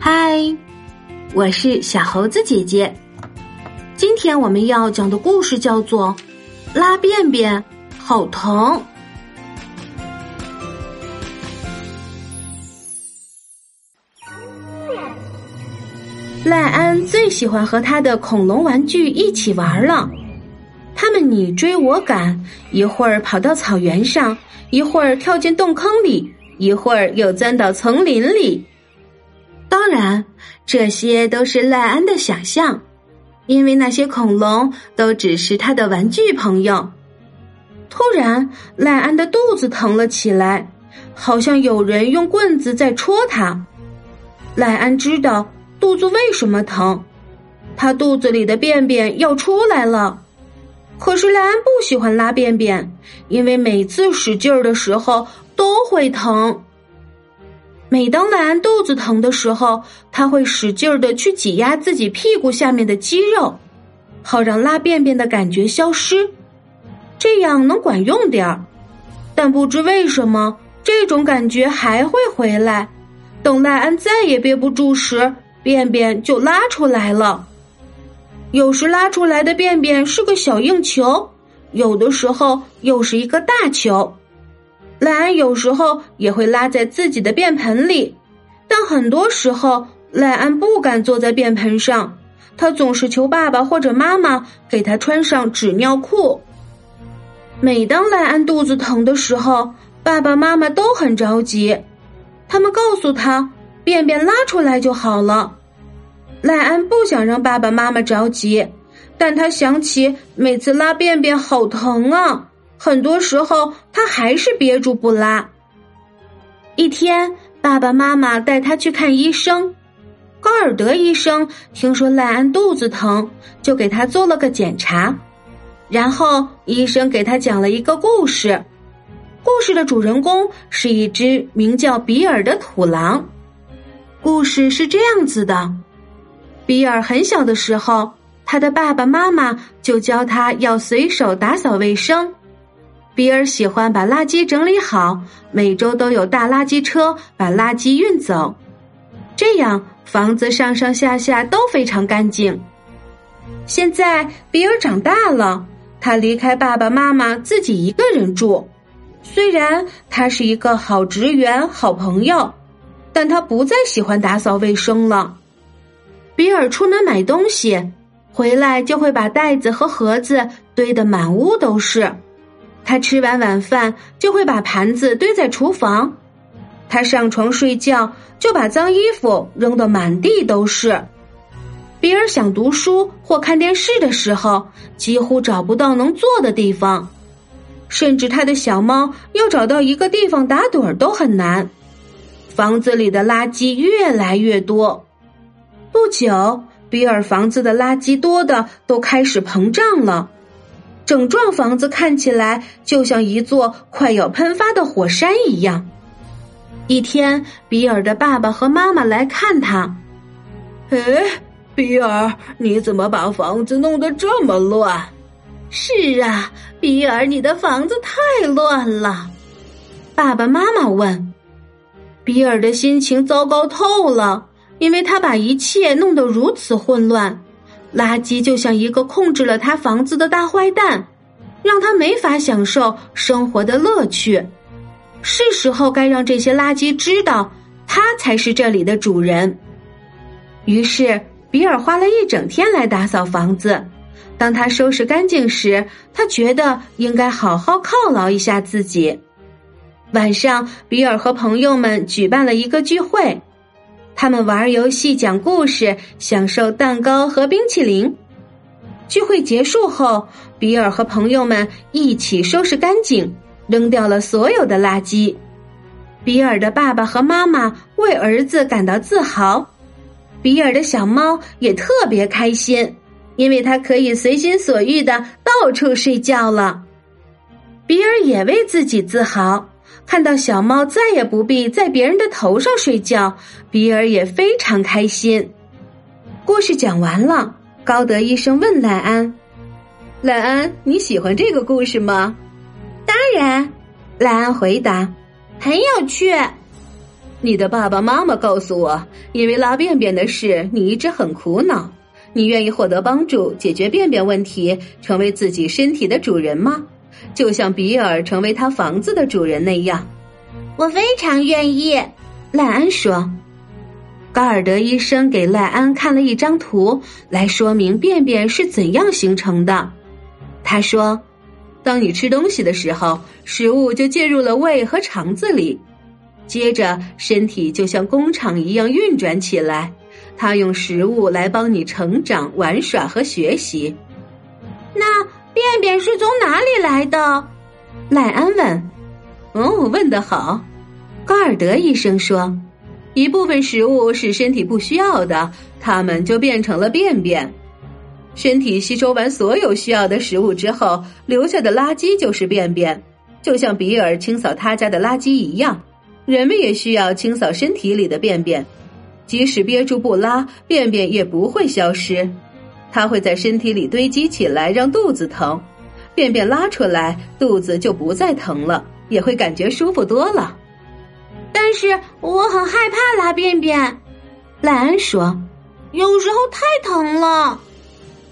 嗨，我是小猴子姐姐。今天我们要讲的故事叫做《拉便便好疼》。赖安最喜欢和他的恐龙玩具一起玩了。他们你追我赶，一会儿跑到草原上，一会儿跳进洞坑里，一会儿又钻到丛林里。当然，这些都是赖安的想象，因为那些恐龙都只是他的玩具朋友。突然，赖安的肚子疼了起来，好像有人用棍子在戳他。赖安知道。肚子为什么疼？他肚子里的便便要出来了。可是赖安不喜欢拉便便，因为每次使劲儿的时候都会疼。每当赖安肚子疼的时候，他会使劲儿的去挤压自己屁股下面的肌肉，好让拉便便的感觉消失，这样能管用点儿。但不知为什么，这种感觉还会回来。等赖安再也憋不住时。便便就拉出来了，有时拉出来的便便是个小硬球，有的时候又是一个大球。赖安有时候也会拉在自己的便盆里，但很多时候赖安不敢坐在便盆上，他总是求爸爸或者妈妈给他穿上纸尿裤。每当赖安肚子疼的时候，爸爸妈妈都很着急，他们告诉他，便便拉出来就好了。赖安不想让爸爸妈妈着急，但他想起每次拉便便好疼啊，很多时候他还是憋住不拉。一天，爸爸妈妈带他去看医生，高尔德医生听说赖安肚子疼，就给他做了个检查，然后医生给他讲了一个故事，故事的主人公是一只名叫比尔的土狼，故事是这样子的。比尔很小的时候，他的爸爸妈妈就教他要随手打扫卫生。比尔喜欢把垃圾整理好，每周都有大垃圾车把垃圾运走，这样房子上上下下都非常干净。现在比尔长大了，他离开爸爸妈妈，自己一个人住。虽然他是一个好职员、好朋友，但他不再喜欢打扫卫生了。比尔出门买东西，回来就会把袋子和盒子堆得满屋都是。他吃完晚饭就会把盘子堆在厨房。他上床睡觉就把脏衣服扔得满地都是。比尔想读书或看电视的时候，几乎找不到能坐的地方，甚至他的小猫要找到一个地方打盹都很难。房子里的垃圾越来越多。不久，比尔房子的垃圾多的都开始膨胀了，整幢房子看起来就像一座快要喷发的火山一样。一天，比尔的爸爸和妈妈来看他。哎，比尔，你怎么把房子弄得这么乱？是啊，比尔，你的房子太乱了。爸爸妈妈问。比尔的心情糟糕透了。因为他把一切弄得如此混乱，垃圾就像一个控制了他房子的大坏蛋，让他没法享受生活的乐趣。是时候该让这些垃圾知道，他才是这里的主人。于是，比尔花了一整天来打扫房子。当他收拾干净时，他觉得应该好好犒劳一下自己。晚上，比尔和朋友们举办了一个聚会。他们玩游戏、讲故事，享受蛋糕和冰淇淋。聚会结束后，比尔和朋友们一起收拾干净，扔掉了所有的垃圾。比尔的爸爸和妈妈为儿子感到自豪，比尔的小猫也特别开心，因为它可以随心所欲的到处睡觉了。比尔也为自己自豪。看到小猫再也不必在别人的头上睡觉，比尔也非常开心。故事讲完了，高德医生问赖安：“赖安，你喜欢这个故事吗？”“当然。”赖安回答，“很有趣。”你的爸爸妈妈告诉我，因为拉便便的事，你一直很苦恼。你愿意获得帮助，解决便便问题，成为自己身体的主人吗？就像比尔成为他房子的主人那样。我非常愿意，赖安说。高尔德医生给赖安看了一张图，来说明便便是怎样形成的。他说：“当你吃东西的时候，食物就进入了胃和肠子里，接着身体就像工厂一样运转起来。它用食物来帮你成长、玩耍和学习。”便便是从哪里来的？赖安问。“哦，问得好。”高尔德医生说。一部分食物是身体不需要的，它们就变成了便便。身体吸收完所有需要的食物之后，留下的垃圾就是便便，就像比尔清扫他家的垃圾一样。人们也需要清扫身体里的便便，即使憋住不拉，便便也不会消失，它会在身体里堆积起来，让肚子疼。便便拉出来，肚子就不再疼了，也会感觉舒服多了。但是我很害怕拉便便，赖安说：“有时候太疼了。”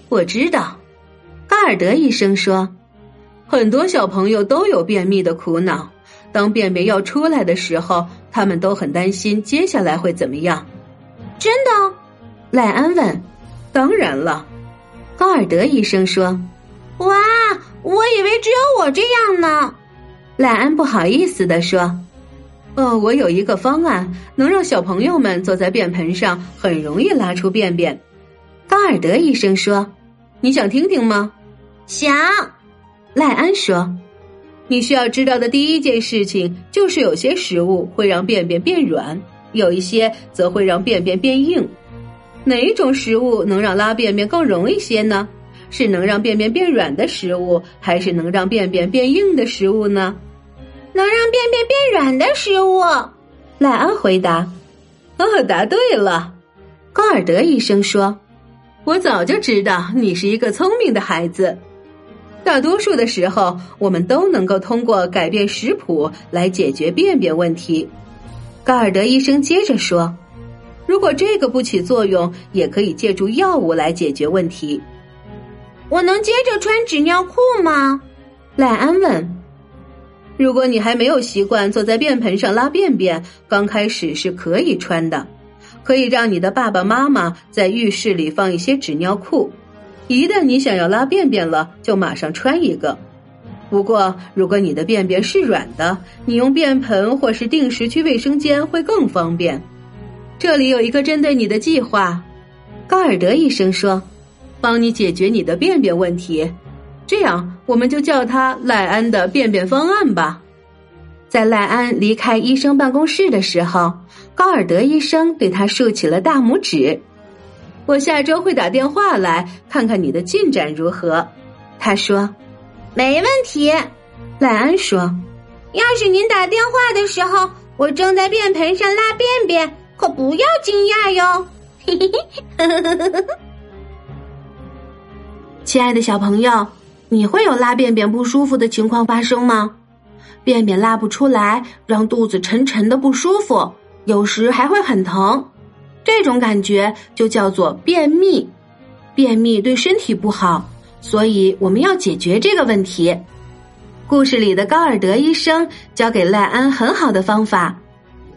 我知道，高尔德医生说，很多小朋友都有便秘的苦恼。当便便要出来的时候，他们都很担心接下来会怎么样。真的？赖安问。当然了，高尔德医生说。哇，我以为只有我这样呢。赖安不好意思的说。哦，我有一个方案，能让小朋友们坐在便盆上很容易拉出便便。高尔德医生说：“你想听听吗？”想。赖安说：“你需要知道的第一件事情就是，有些食物会让便便变软，有一些则会让便便变硬。哪一种食物能让拉便便更容易些呢？是能让便便变软的食物，还是能让便便变硬的食物呢？”能让便便变软的食物，赖安回答。哦，答对了，高尔德医生说：“我早就知道你是一个聪明的孩子。大多数的时候，我们都能够通过改变食谱来解决便便问题。”高尔德医生接着说：“如果这个不起作用，也可以借助药物来解决问题。”我能接着穿纸尿裤吗？赖安问。如果你还没有习惯坐在便盆上拉便便，刚开始是可以穿的，可以让你的爸爸妈妈在浴室里放一些纸尿裤，一旦你想要拉便便了，就马上穿一个。不过，如果你的便便是软的，你用便盆或是定时去卫生间会更方便。这里有一个针对你的计划，高尔德医生说，帮你解决你的便便问题。这样，我们就叫他赖安的便便方案吧。在赖安离开医生办公室的时候，高尔德医生对他竖起了大拇指。我下周会打电话来看看你的进展如何。他说：“没问题。”赖安说：“要是您打电话的时候，我正在便盆上拉便便，可不要惊讶哟。”亲爱的小朋友。你会有拉便便不舒服的情况发生吗？便便拉不出来，让肚子沉沉的不舒服，有时还会很疼。这种感觉就叫做便秘。便秘对身体不好，所以我们要解决这个问题。故事里的高尔德医生教给赖安很好的方法，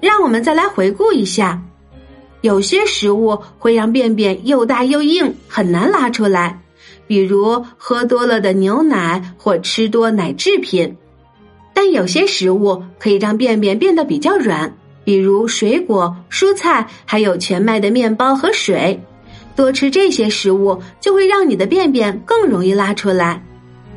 让我们再来回顾一下。有些食物会让便便又大又硬，很难拉出来。比如喝多了的牛奶或吃多奶制品，但有些食物可以让便便变得比较软，比如水果、蔬菜，还有全麦的面包和水。多吃这些食物就会让你的便便更容易拉出来。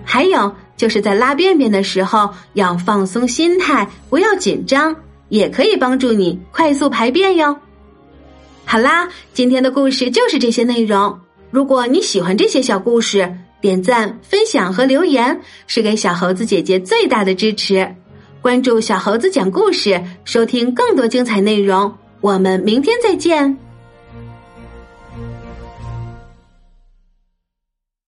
还有就是在拉便便的时候要放松心态，不要紧张，也可以帮助你快速排便哟。好啦，今天的故事就是这些内容。如果你喜欢这些小故事，点赞、分享和留言是给小猴子姐姐最大的支持。关注小猴子讲故事，收听更多精彩内容。我们明天再见。